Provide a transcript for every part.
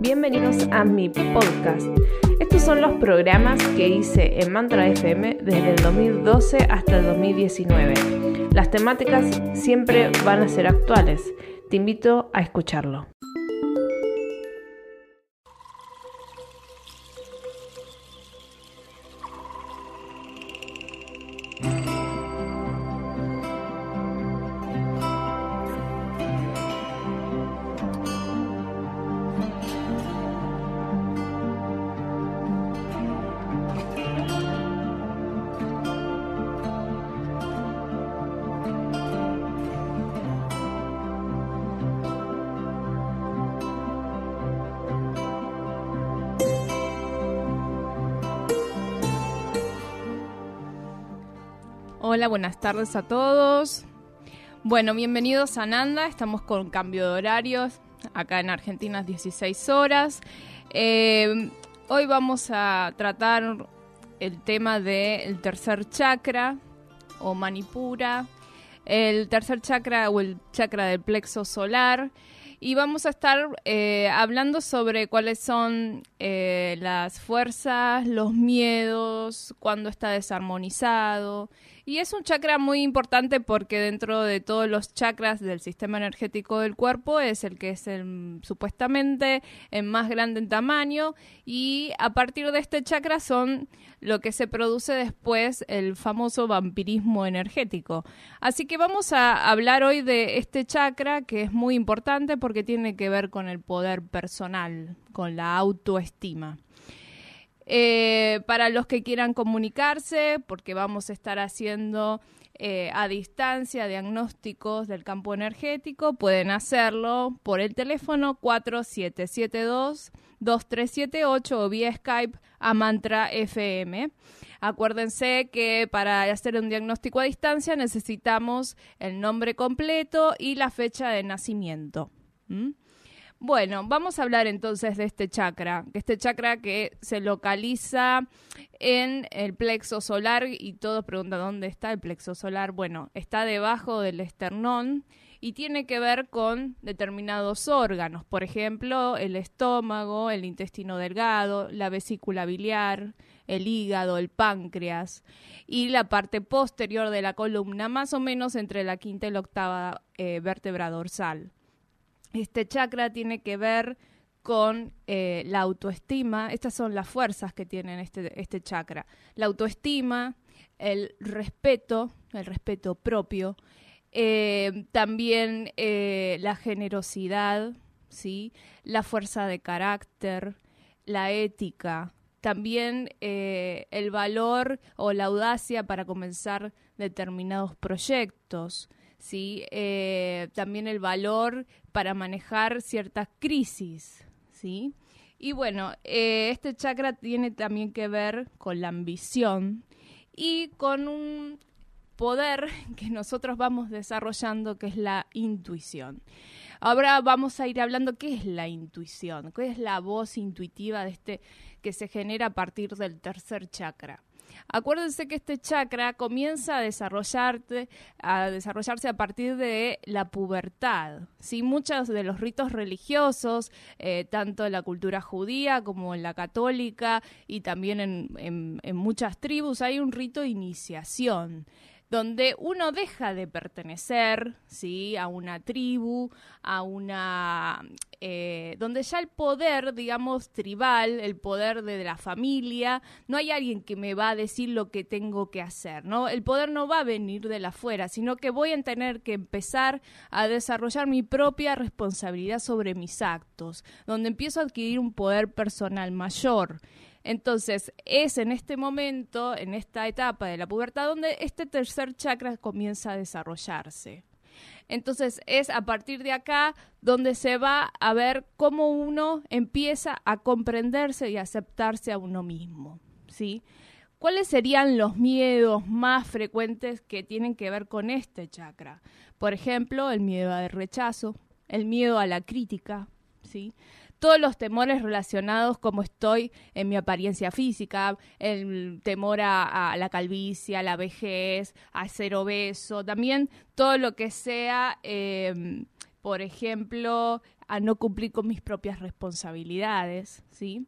Bienvenidos a mi podcast. Estos son los programas que hice en Mantra FM desde el 2012 hasta el 2019. Las temáticas siempre van a ser actuales. Te invito a escucharlo. Hola, buenas tardes a todos. Bueno, bienvenidos a Nanda. Estamos con cambio de horarios. Acá en Argentina es 16 horas. Eh, hoy vamos a tratar el tema del tercer chakra o manipura. El tercer chakra o el chakra del plexo solar y vamos a estar eh, hablando sobre cuáles son eh, las fuerzas, los miedos, cuándo está desarmonizado. Y es un chakra muy importante porque dentro de todos los chakras del sistema energético del cuerpo es el que es el, supuestamente el más grande en tamaño y a partir de este chakra son lo que se produce después el famoso vampirismo energético. Así que vamos a hablar hoy de este chakra que es muy importante porque tiene que ver con el poder personal, con la autoestima. Eh, para los que quieran comunicarse, porque vamos a estar haciendo eh, a distancia diagnósticos del campo energético, pueden hacerlo por el teléfono 4772-2378 o vía Skype a Mantra FM. Acuérdense que para hacer un diagnóstico a distancia necesitamos el nombre completo y la fecha de nacimiento. Bueno, vamos a hablar entonces de este chakra, este chakra que se localiza en el plexo solar y todos preguntan dónde está el plexo solar. Bueno, está debajo del esternón y tiene que ver con determinados órganos, por ejemplo, el estómago, el intestino delgado, la vesícula biliar, el hígado, el páncreas y la parte posterior de la columna, más o menos entre la quinta y la octava eh, vértebra dorsal. Este chakra tiene que ver con eh, la autoestima. Estas son las fuerzas que tiene este, este chakra. La autoestima, el respeto, el respeto propio, eh, también eh, la generosidad, ¿sí? la fuerza de carácter, la ética, también el valor o la audacia para comenzar determinados proyectos, ¿sí? Eh, también el valor para manejar ciertas crisis, ¿sí? Y bueno, eh, este chakra tiene también que ver con la ambición y con un poder que nosotros vamos desarrollando que es la intuición. Ahora vamos a ir hablando qué es la intuición, qué es la voz intuitiva de este que se genera a partir del tercer chakra. Acuérdense que este chakra comienza a desarrollarse, a desarrollarse a partir de la pubertad. ¿sí? Muchos de los ritos religiosos, eh, tanto en la cultura judía como en la católica y también en, en muchas tribus, hay un rito de iniciación donde uno deja de pertenecer, ¿sí? A una tribu, a una... Eh, donde ya el poder, digamos, tribal, el poder de la familia, no hay alguien que me va a decir lo que tengo que hacer, ¿no? El poder no va a venir de la afuera, sino que voy a tener que empezar a desarrollar mi propia responsabilidad sobre mis actos, donde empiezo a adquirir un poder personal mayor. Entonces, es en este momento, en esta etapa de la pubertad, donde este tercer chakra comienza a desarrollarse. Entonces, es a partir de acá donde se va a ver cómo uno empieza a comprenderse y aceptarse a uno mismo, ¿sí? ¿Cuáles serían los miedos más frecuentes que tienen que ver con este chakra? Por ejemplo, el miedo al rechazo, el miedo a la crítica, todos los temores relacionados como estoy en mi apariencia física, el temor a, la calvicie, a la vejez, a ser obeso, también todo lo que sea, em, por ejemplo, a no cumplir con mis propias responsabilidades, ¿sí?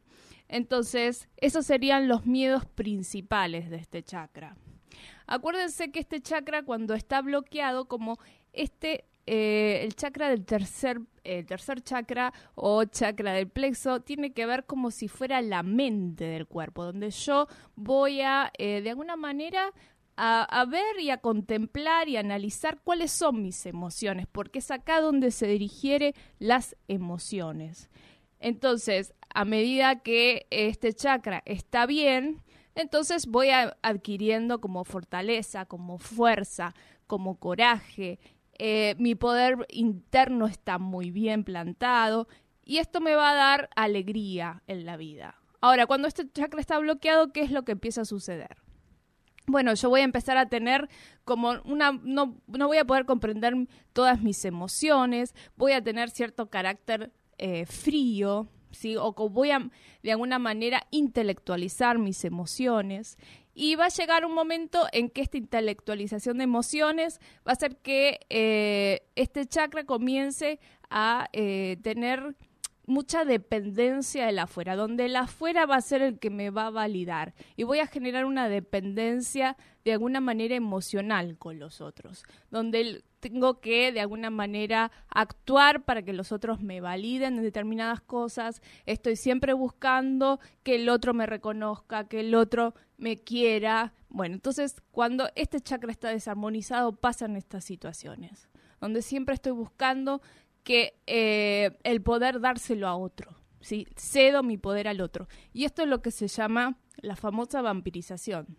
Entonces, esos serían los miedos principales de este chakra. Acuérdense que este chakra cuando está bloqueado, como este, eh, el chakra del tercer, eh, tercer chakra o chakra del plexo, tiene que ver como si fuera la mente del cuerpo, donde yo voy a, eh, de alguna manera, a, ver y a contemplar y analizar cuáles son mis emociones, porque es acá donde se dirigiere las emociones. Entonces, a medida que este chakra está bien, entonces voy adquiriendo como fortaleza, como fuerza, como coraje. Eh, mi poder interno está muy bien plantado y esto me va a dar alegría en la vida. Ahora, cuando este chakra está bloqueado, ¿qué es lo que empieza a suceder? Bueno, yo voy a empezar a tener como una, no, no voy a poder comprender todas mis emociones, voy a tener cierto carácter eh, frío, ¿sí? O voy a, de alguna manera, intelectualizar mis emociones. Y va a llegar un momento en que esta intelectualización de emociones va a hacer que eh, este chakra comience a eh, tener mucha dependencia del afuera, donde el afuera va a ser el que me va a validar y voy a generar una dependencia de alguna manera emocional con los otros, donde tengo que de alguna manera actuar para que los otros me validen en determinadas cosas, estoy siempre buscando que el otro me reconozca, que el otro me quiera. Bueno, entonces cuando este chakra está desarmonizado pasan estas situaciones, donde siempre estoy buscando que eh, el poder dárselo a otro. ¿sí? Cedo mi poder al otro. Y esto es lo que se llama la famosa vampirización.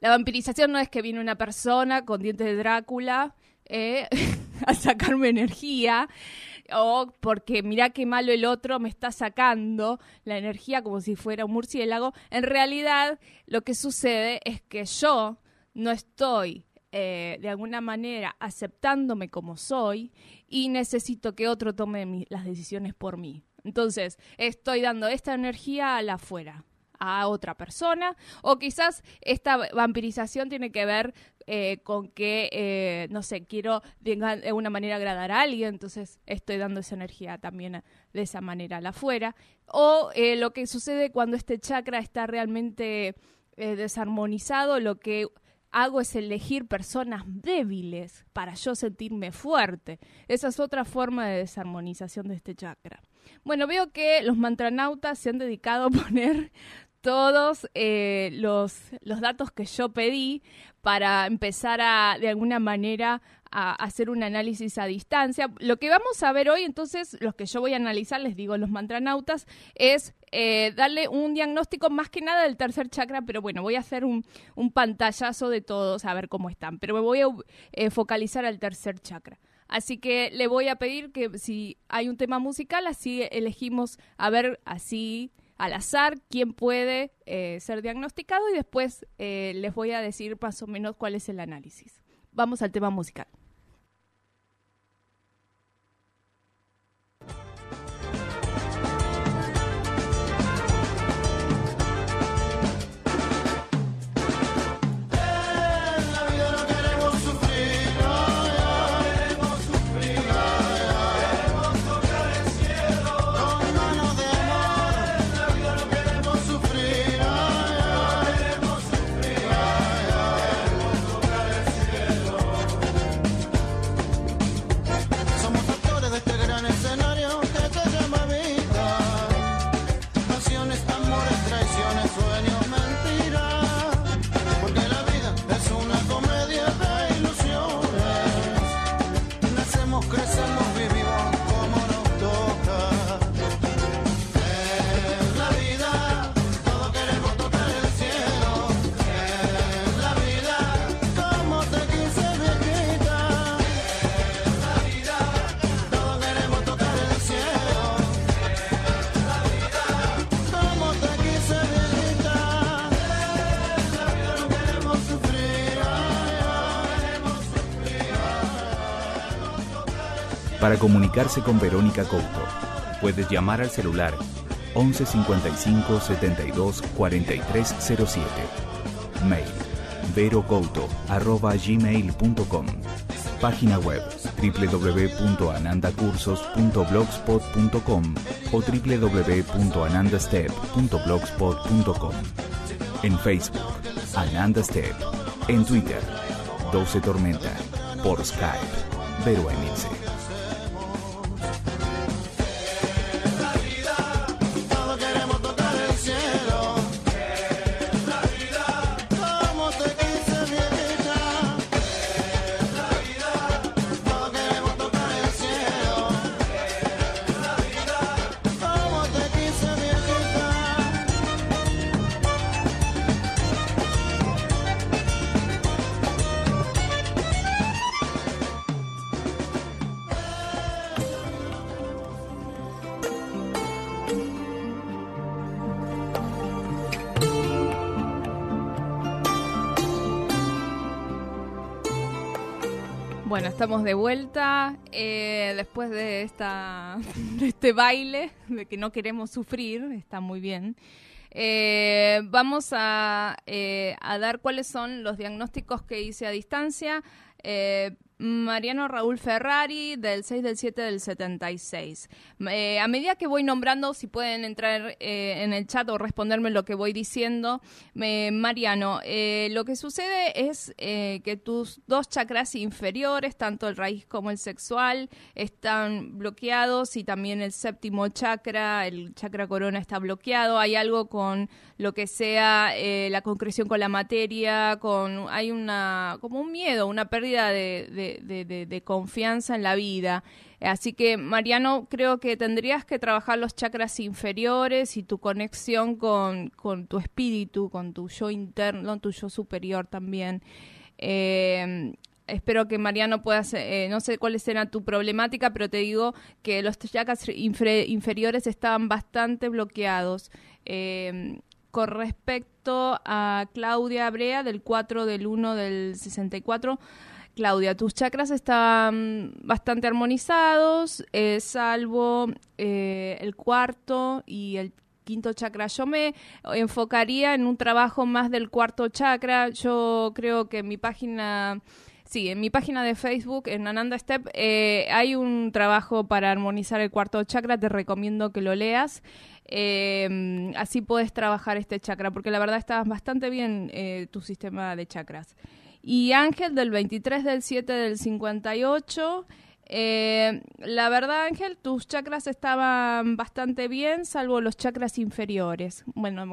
La vampirización no es que viene una persona con dientes de Drácula eh, a sacarme energía o porque mira qué malo el otro me está sacando la energía como si fuera un murciélago. En realidad lo que sucede es que yo no estoy eh, de alguna manera aceptándome como soy y necesito que otro tome las decisiones por mí. Entonces, estoy dando esta energía a la afuera a otra persona o quizás esta vampirización tiene que ver eh, con que, eh, no sé, quiero de alguna manera agradar a alguien, entonces estoy dando esa energía también de esa manera a la afuera. O eh, lo que sucede cuando este chakra está realmente desarmonizado, lo que hago es elegir personas débiles para yo sentirme fuerte. Esa es otra forma de desarmonización de este chakra. Bueno, veo que los mantranautas se han dedicado a poner todos eh, los, los datos que yo pedí para empezar a, de alguna manera, a hacer un análisis a distancia. Lo que vamos a ver hoy, entonces, los que yo voy a analizar, les digo, los mantranautas, es eh, darle un diagnóstico más que nada del tercer chakra, pero bueno, voy a hacer un, un pantallazo de todos a ver cómo están, pero me voy a eh, focalizar al tercer chakra. Así que le voy a pedir que si hay un tema musical, así elegimos a ver así al azar quién puede eh, ser diagnosticado y después les voy a decir más o menos cuál es el análisis. Vamos al tema musical. Para comunicarse con Verónica Couto. Puedes llamar al celular 11 55 72 43 07. Mail verocouto.gmail.com Página web www.anandacursos.blogspot.com o www.anandastep.blogspot.com En Facebook, Ananda Step. En Twitter, 12 Tormenta. Por Skype, Vero. Estamos de vuelta eh, después de, esta, este baile de que no queremos sufrir, está muy bien. Eh, vamos a, eh, a, dar cuáles son los diagnósticos que hice a distancia. Mariano Raúl Ferrari, del 6 del 7 del 76. Eh, a medida que voy nombrando, si pueden entrar eh, en el chat o responderme lo que voy diciendo, Mariano, eh, lo que sucede es que tus dos chakras inferiores, tanto el raíz como el sexual, están bloqueados y también el séptimo chakra, el chakra corona está bloqueado. Hay algo con lo que sea la concreción con la materia, con hay una como un miedo, una pérdida de de, confianza en la vida. Así que, Mariano, creo que tendrías que trabajar los chakras inferiores y tu conexión con, tu espíritu, con tu yo interno, tu yo superior también. Eh, espero que Mariano puedas, eh, no sé cuál será tu problemática, pero te digo que los chakras inferiores estaban bastante bloqueados. Eh, con respecto a Claudia Brea del 4 del 1 del 64, Claudia, tus chakras están bastante armonizados, eh, salvo eh, el cuarto y el quinto chakra. Yo me enfocaría en un trabajo más del cuarto chakra. Yo creo que mi página... Sí, en mi página de Facebook, en Ananda Step, eh, hay un trabajo para armonizar el cuarto chakra. Te recomiendo que lo leas. así puedes trabajar este chakra, porque la verdad está bastante bien tu sistema de chakras. Y Ángel del 23 del 7 del 58. Eh, la verdad, Ángel, tus chakras estaban bastante bien, salvo los chakras inferiores. Bueno,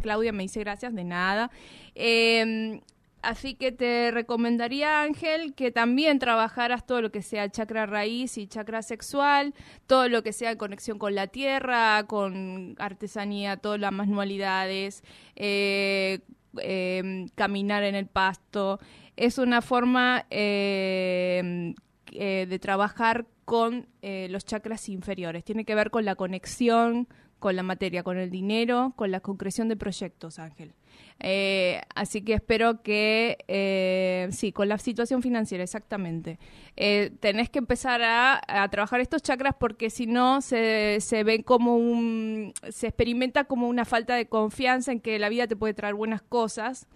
Claudia me dice gracias, de nada. Eh, así que te recomendaría, Ángel, que también trabajaras todo lo que sea chakra raíz y chakra sexual, todo lo que sea conexión con la tierra, con artesanía, todas las manualidades, eh, Em, caminar en el pasto. Es una forma em, eh, de trabajar con eh, los chakras inferiores. Tiene que ver con la conexión con la materia, con el dinero, con la concreción de proyectos, Ángel. Eh, así que espero que, eh, sí, con la situación financiera, exactamente. Eh, tenés que empezar a, trabajar estos chakras porque si no se, se ve como un, se experimenta como una falta de confianza en que la vida te puede traer buenas cosas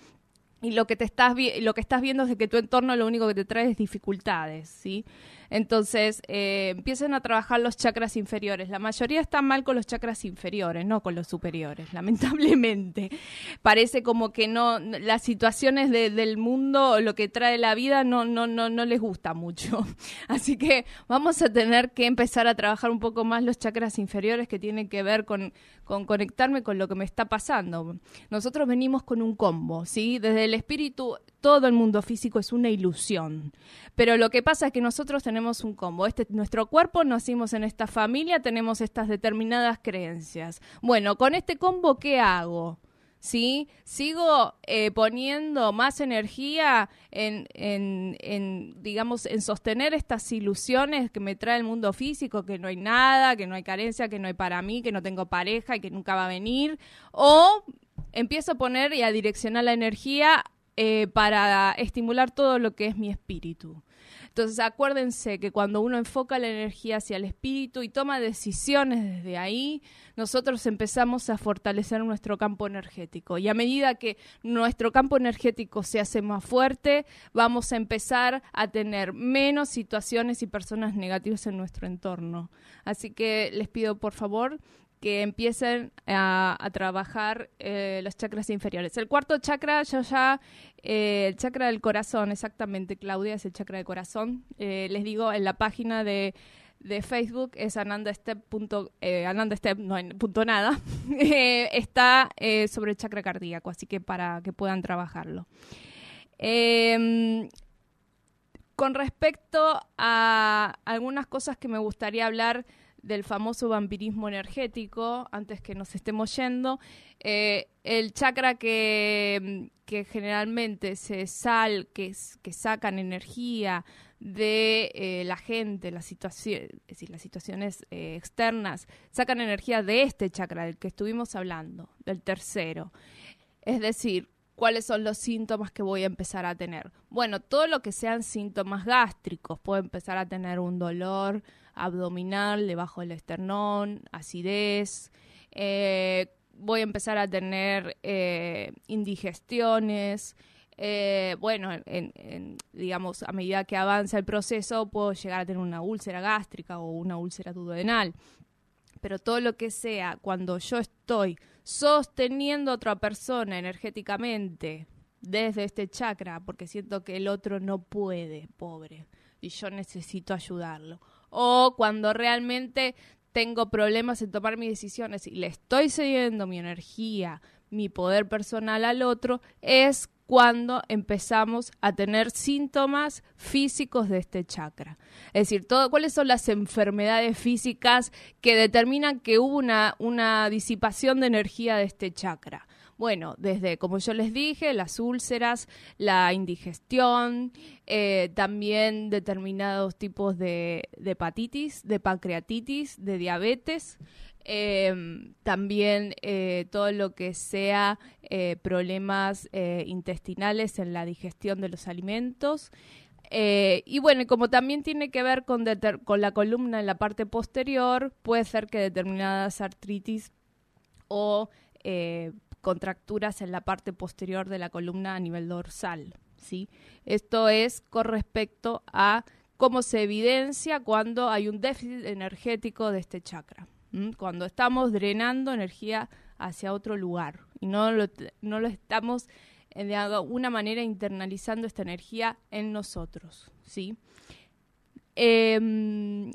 y lo que te estás lo que estás viendo es que tu entorno lo único que te trae es dificultades, ¿sí? Entonces, eh, empiecen a trabajar los chakras inferiores. La mayoría están mal con los chakras inferiores, no con los superiores, lamentablemente. Parece como que no, las situaciones del mundo, lo que trae la vida, no, no, no, no les gusta mucho. Así que vamos a tener que empezar a trabajar un poco más los chakras inferiores que tienen que ver con, con conectarme con lo que me está pasando. Nosotros venimos con un combo, ¿sí? Desde el espíritu, todo el mundo físico es una ilusión. Pero lo que pasa es que nosotros tenemos un combo. Este, nuestro cuerpo, nacimos en esta familia, tenemos estas determinadas creencias. Bueno, con este combo, ¿qué hago? ¿Sí? Sigo eh, poniendo más energía en, en, en, digamos, en sostener estas ilusiones que me trae el mundo físico, que no hay nada, que no hay carencia, que no hay para mí, que no tengo pareja y que nunca va a venir, o empiezo a poner y a direccionar la energía eh, para estimular todo lo que es mi espíritu. Entonces acuérdense que cuando uno enfoca la energía hacia el espíritu y toma decisiones desde ahí, nosotros empezamos a fortalecer nuestro campo energético. Y a medida que nuestro campo energético se hace más fuerte, vamos a empezar a tener menos situaciones y personas negativas en nuestro entorno. Así que les pido por favor que empiecen a, trabajar eh, los chakras inferiores. El cuarto chakra, yo ya, eh, el chakra del corazón, exactamente, Claudia, es el chakra del corazón. Eh, les digo, en la página de, Facebook es anandastep. anandastep, no punto nada, está sobre el chakra cardíaco, así que para que puedan trabajarlo. Em, con respecto a algunas cosas que me gustaría hablar, del famoso vampirismo energético, antes que nos estemos yendo, eh, el chakra que, generalmente se sal, que, que sacan energía de eh, la gente, las decir, las situaciones eh, externas, sacan energía de este chakra del que estuvimos hablando, del tercero. Es decir, cuáles son los síntomas que voy a empezar a tener. Bueno, todo lo que sean síntomas gástricos, puedo empezar a tener un dolor, abdominal, debajo del esternón, acidez. Eh, voy a empezar a tener eh, indigestiones. Eh, bueno, digamos, a medida que avanza el proceso, puedo llegar a tener una úlcera gástrica o una úlcera duodenal. Pero todo lo que sea, cuando yo estoy sosteniendo a otra persona energéticamente desde este chakra, porque siento que el otro no puede, pobre, y yo necesito ayudarlo o cuando realmente tengo problemas en tomar mis decisiones y le estoy cediendo mi energía, mi poder personal al otro, es cuando empezamos a tener síntomas físicos de este chakra. Es decir, cuáles son las enfermedades físicas que determinan que hubo una, una disipación de energía de este chakra. Bueno, desde, como yo les dije, las úlceras, la indigestión, eh, también determinados tipos de, hepatitis, de pancreatitis, de diabetes. Em, también eh, todo lo que sea eh, problemas intestinales en la digestión de los alimentos. y bueno, como también tiene que ver con, con la columna en la parte posterior, puede ser que determinadas artritis o contracturas en la parte posterior de la columna a nivel dorsal. ¿sí? Esto es con respecto a cómo se evidencia cuando hay un déficit energético de este chakra, cuando estamos drenando energía hacia otro lugar y no lo, no lo estamos eh, de alguna manera internalizando esta energía en nosotros. ¿sí? Em,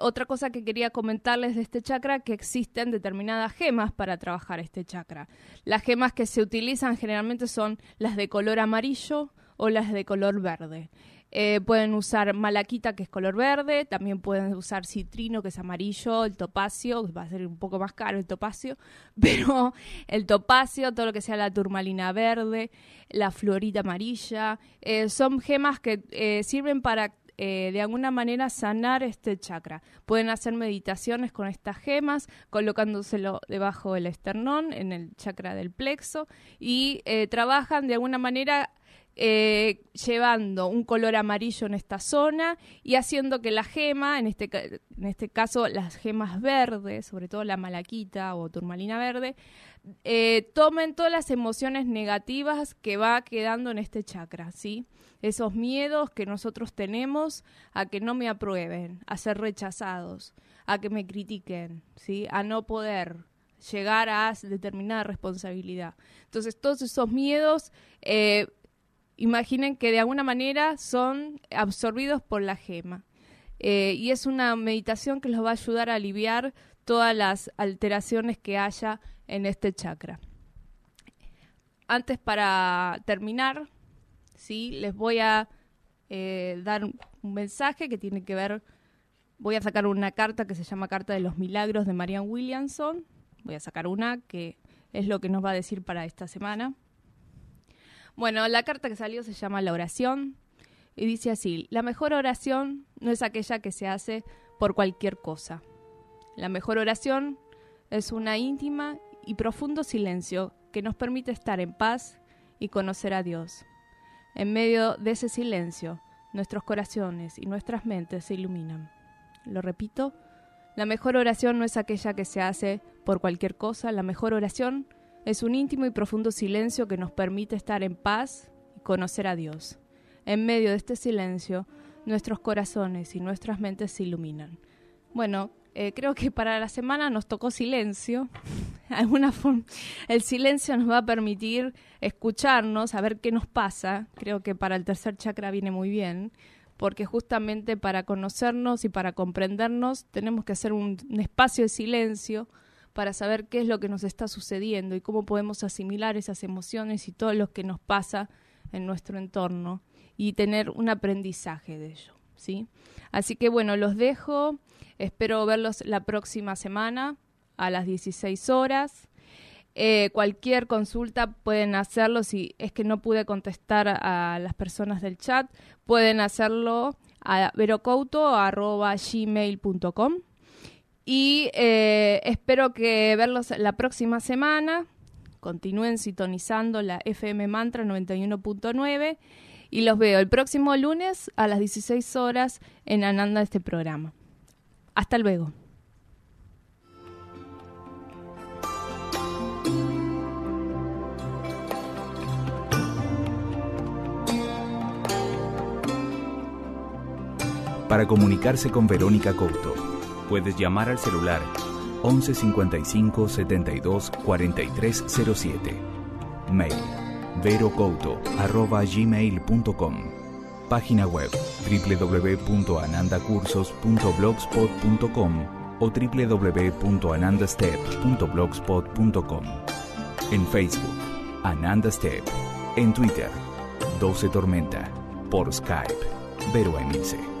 otra cosa que quería comentarles de este chakra, que existen determinadas gemas para trabajar este chakra. Las gemas que se utilizan generalmente son las de color amarillo o las de color verde. Eh, pueden usar malaquita, que es color verde, también pueden usar citrino, que es amarillo, el topacio, va a ser un poco más caro el topacio, pero el topacio, todo lo que sea la turmalina verde, la florita amarilla, eh, son gemas que eh, sirven para eh, de alguna manera sanar este chakra. Pueden hacer meditaciones con estas gemas, colocándoselo debajo del esternón, en el chakra del plexo, y eh, trabajan de alguna manera eh, llevando un color amarillo en esta zona y haciendo que la gema, en este, en este caso las gemas verdes, sobre todo la malaquita o turmalina verde, tomen todas las emociones negativas que va quedando en este chakra, ¿sí? esos miedos que nosotros tenemos a que no me aprueben, a ser rechazados, a que me critiquen, ¿sí? a no poder llegar a determinada responsabilidad. Entonces, todos esos miedos, eh, imaginen que de alguna manera son absorbidos por la gema. Eh, y es una meditación que los va a ayudar a aliviar todas las alteraciones que haya en este chakra. Antes, para terminar, ¿sí? Les voy a eh, dar un mensaje que tiene que ver, voy a sacar una carta que se llama Carta de los Milagros de Marianne Williamson, voy a sacar una que es lo que nos va a decir para esta semana. Bueno, la carta que salió se llama La oración y dice así, la mejor oración no es aquella que se hace por cualquier cosa. La mejor oración es una íntima y profundo silencio que nos permite estar en paz y conocer a Dios. En medio de ese silencio, nuestros corazones y nuestras mentes se iluminan. Lo repito, la mejor oración no es aquella que se hace por cualquier cosa, la mejor oración es un íntimo y profundo silencio que nos permite estar en paz y conocer a Dios. En medio de este silencio, nuestros corazones y nuestras mentes se iluminan. Bueno, eh, creo que para la semana nos tocó silencio. Alguna forma, el silencio nos va a permitir escucharnos, a ver qué nos pasa. Creo que para el tercer chakra viene muy bien, porque justamente para conocernos y para comprendernos tenemos que hacer un espacio de silencio para saber qué es lo que nos está sucediendo y cómo podemos asimilar esas emociones y todo lo que nos pasa en nuestro entorno y tener un aprendizaje de ello, ¿sí? Así que bueno, los dejo, espero verlos la próxima semana a las 16 horas. Eh, cualquier consulta pueden hacerlo, si es que no pude contestar a las personas del chat, pueden hacerlo a verocouto.gmail.com y eh, espero que verlos la próxima semana. Continúen sintonizando la FM Mantra 91.9 y los veo el próximo lunes a las 16 horas en Ananda este programa. Hasta luego. Para comunicarse con Verónica Couto Puedes llamar al celular 11 55 72 43 07. Mail verocouto.gmail.com Página web www.anandacursos.blogspot.com o www.anandastep.blogspot.com En Facebook, Ananda Step. En Twitter, 12 Tormenta. Por Skype, Vero Emilce.